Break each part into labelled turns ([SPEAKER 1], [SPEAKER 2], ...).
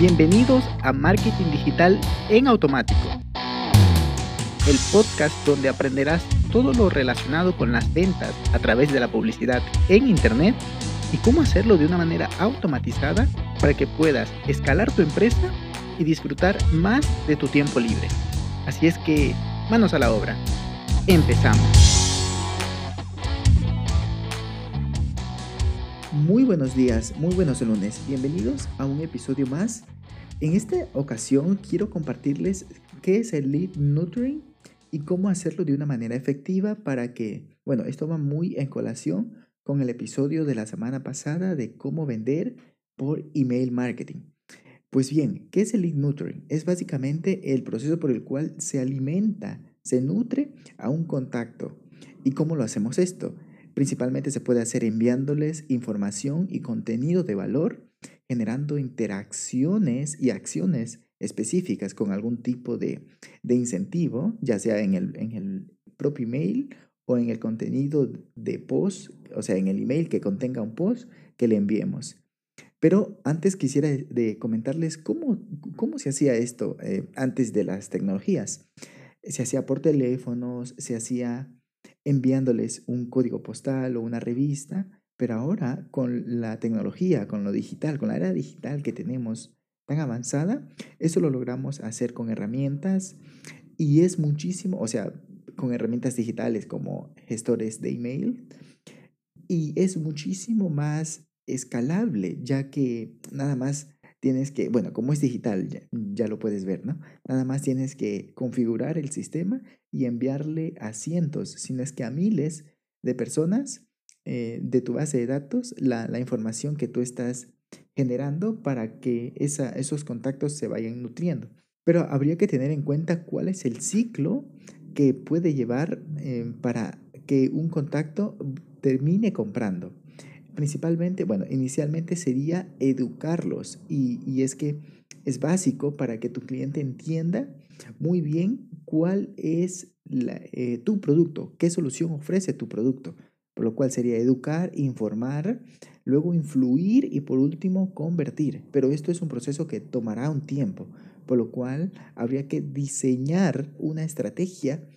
[SPEAKER 1] Bienvenidos a Marketing Digital en Automático, el podcast donde aprenderás todo lo relacionado con las ventas a través de la publicidad en Internet y cómo hacerlo de una manera automatizada para que puedas escalar tu empresa y disfrutar más de tu tiempo libre. Así es que, manos a la obra. Empezamos. Muy buenos días, muy buenos lunes. Bienvenidos a un episodio más. En esta ocasión quiero compartirles qué es el lead nurturing y cómo hacerlo de una manera efectiva para que, bueno, esto va muy en colación con el episodio de la semana pasada de cómo vender por email marketing. Pues bien, ¿qué es el lead nurturing? Es básicamente el proceso por el cual se alimenta, se nutre a un contacto. ¿Y cómo lo hacemos esto? Principalmente se puede hacer enviándoles información y contenido de valor, generando interacciones y acciones específicas con algún tipo de, incentivo, ya sea en el, en el propio email o en el contenido de post, o sea, en el email que contenga un post que le enviemos. Pero antes quisiera de comentarles cómo, cómo se hacía esto eh, antes de las tecnologías. Se hacía por teléfonos, se hacía enviándoles un código postal o una revista, pero ahora con la tecnología, con lo digital, con la era digital que tenemos tan avanzada, eso lo logramos hacer con herramientas y es muchísimo, o sea, con herramientas digitales como gestores de email y es muchísimo más escalable, ya que nada más tienes que, bueno, como es digital, ya, lo puedes ver, ¿no? Nada más tienes que configurar el sistema y enviarle a cientos, si no es que a miles de personas eh, de tu base de datos la, información que tú estás generando para que esa, esos contactos se vayan nutriendo. Pero habría que tener en cuenta cuál es el ciclo que puede llevar eh, para que un contacto termine comprando principalmente, bueno, inicialmente sería educarlos y, es que es básico para que tu cliente entienda muy bien cuál es eh, tu producto, qué solución ofrece tu producto, por lo cual sería educar, informar, luego influir y por último convertir. Pero esto es un proceso que tomará un tiempo, por lo cual habría que diseñar una estrategia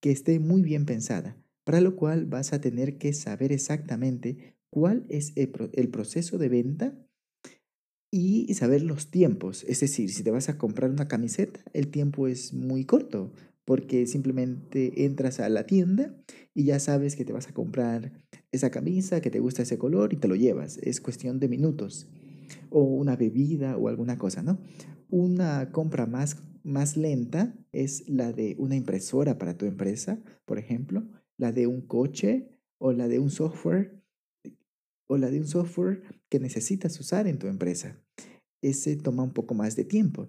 [SPEAKER 1] que esté muy bien pensada, para lo cual vas a tener que saber exactamente cuál es el, proceso de venta y saber los tiempos. Es decir, si te vas a comprar una camiseta, el tiempo es muy corto porque simplemente entras a la tienda y ya sabes que te vas a comprar esa camisa, que te gusta ese color y te lo llevas. Es cuestión de minutos. O una bebida o alguna cosa, ¿no? Una compra más, más lenta es la de una impresora para tu empresa, por ejemplo, la de un coche o la de un software o la de un software que necesitas usar en tu empresa. Ese toma un poco más de tiempo.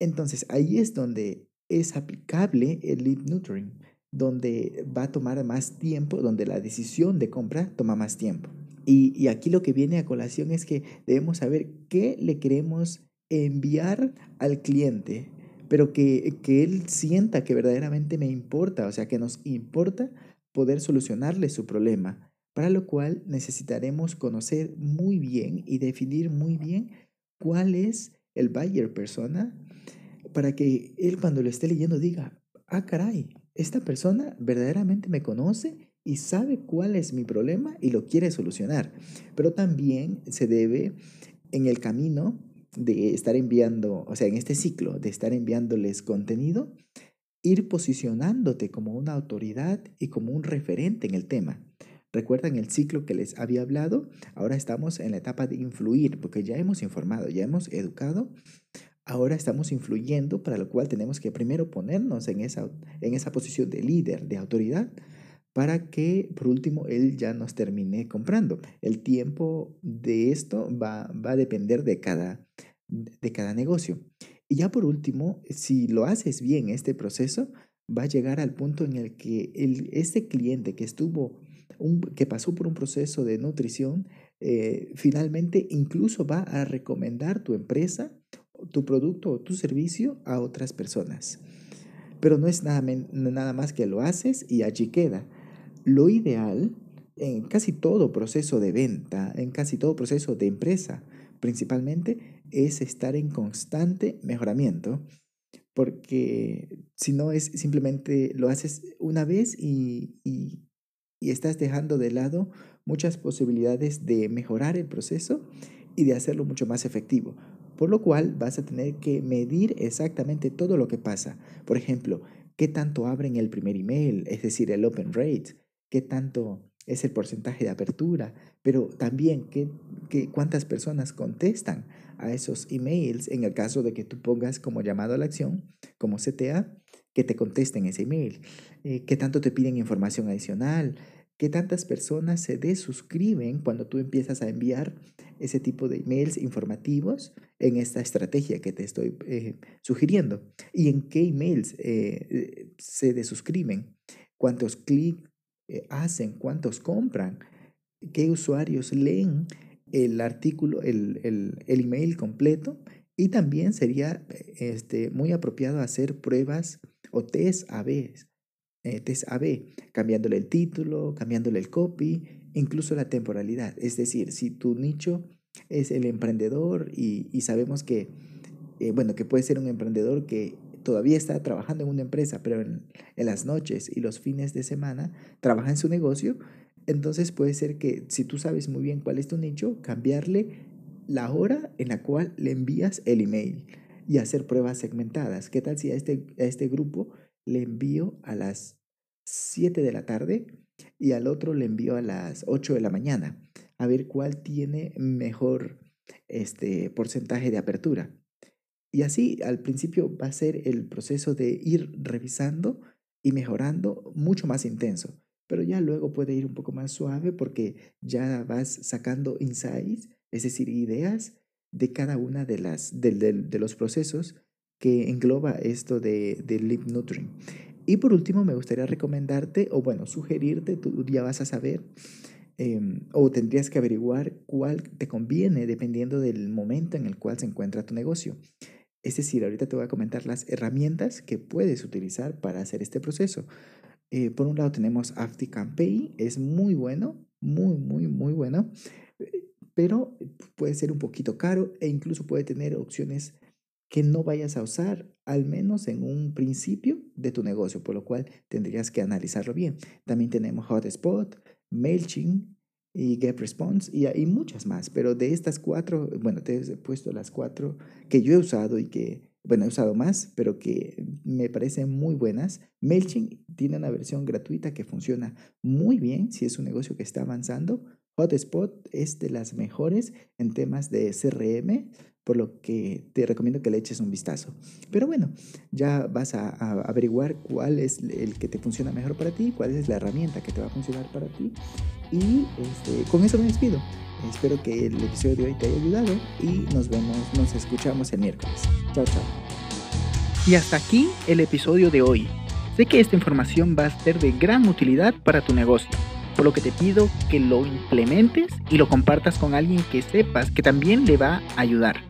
[SPEAKER 1] Entonces ahí es donde es aplicable el lead nurturing, donde va a tomar más tiempo, donde la decisión de compra toma más tiempo. Y, aquí lo que viene a colación es que debemos saber qué le queremos enviar al cliente, pero que, que él sienta que verdaderamente me importa, o sea, que nos importa poder solucionarle su problema para lo cual necesitaremos conocer muy bien y definir muy bien cuál es el buyer persona para que él cuando lo esté leyendo diga, ah, caray, esta persona verdaderamente me conoce y sabe cuál es mi problema y lo quiere solucionar. Pero también se debe en el camino de estar enviando, o sea, en este ciclo de estar enviándoles contenido, ir posicionándote como una autoridad y como un referente en el tema. ¿Recuerdan el ciclo que les había hablado? Ahora estamos en la etapa de influir, porque ya hemos informado, ya hemos educado. Ahora estamos influyendo, para lo cual tenemos que primero ponernos en esa, en esa posición de líder, de autoridad, para que por último él ya nos termine comprando. El tiempo de esto va, va a depender de cada, de cada negocio. Y ya por último, si lo haces bien este proceso, va a llegar al punto en el que el, este cliente que estuvo que pasó por un proceso de nutrición, eh, finalmente incluso va a recomendar tu empresa, tu producto o tu servicio a otras personas. Pero no es nada, nada más que lo haces y allí queda. Lo ideal en casi todo proceso de venta, en casi todo proceso de empresa, principalmente es estar en constante mejoramiento, porque si no es simplemente lo haces una vez y, y, y estás dejando de lado muchas posibilidades de mejorar el proceso y de hacerlo mucho más efectivo. Por lo cual vas a tener que medir exactamente todo lo que pasa. Por ejemplo, qué tanto abren el primer email, es decir, el open rate, qué tanto es el porcentaje de apertura, pero también qué, cuántas personas contestan a esos emails en el caso de que tú pongas como llamado a la acción, como CTA, que te contesten ese email, eh, qué tanto te piden información adicional, qué tantas personas se desuscriben cuando tú empiezas a enviar ese tipo de emails informativos en esta estrategia que te estoy eh, sugiriendo. Y en qué emails eh, se desuscriben, cuántos clics eh, hacen, cuántos compran, qué usuarios leen el artículo, el, el, el email completo y también sería este, muy apropiado hacer pruebas o test AB, eh, test AB, cambiándole el título, cambiándole el copy, incluso la temporalidad. Es decir, si tu nicho es el emprendedor y, y sabemos que, eh, bueno, que puede ser un emprendedor que todavía está trabajando en una empresa, pero en, las noches y los fines de semana trabaja en su negocio, entonces puede ser que si tú sabes muy bien cuál es tu nicho, cambiarle la hora en la cual le envías el email y hacer pruebas segmentadas. ¿Qué tal si a este, a este grupo le envío a las 7 de la tarde y al otro le envío a las 8 de la mañana? A ver cuál tiene mejor este porcentaje de apertura. Y así al principio va a ser el proceso de ir revisando y mejorando mucho más intenso, pero ya luego puede ir un poco más suave porque ya vas sacando insights, es decir, ideas de cada una de, las, de, los procesos que engloba esto de, de Lip Nutring. Y por último, me gustaría recomendarte, o bueno, sugerirte, tú ya vas a saber, em, o tendrías que averiguar cuál te conviene dependiendo del momento en el cual se encuentra tu negocio. Es decir, ahorita te voy a comentar las herramientas que puedes utilizar para hacer este proceso. Eh, por un lado tenemos AftiCampaign, es muy bueno, muy, muy, muy bueno, eh, pero puede ser un poquito caro e incluso puede tener opciones que no vayas a usar, al menos en un principio de tu negocio, por lo cual tendrías que analizarlo bien. También tenemos Hotspot, MailChimp, y GetResponse y hay muchas más, pero de estas cuatro, bueno, te he puesto las cuatro que yo he usado y que, bueno, he usado más, pero que me parecen muy buenas. MailChimp tiene una versión gratuita que funciona muy bien si es un negocio que está avanzando. Hotspot es de las mejores en temas de CRM, por lo que te recomiendo que le eches un vistazo. Pero bueno, ya vas a, averiguar cuál es el que te funciona mejor para ti, cuál es la herramienta que te va a funcionar para ti. Y este, con eso me despido. Espero que el episodio de hoy te haya ayudado y nos vemos, nos escuchamos el miércoles. Chao, chao.
[SPEAKER 2] Y hasta aquí el episodio de hoy. Sé que esta información va a ser de gran utilidad para tu negocio por lo que te pido que lo implementes y lo compartas con alguien que sepas que también le va a ayudar.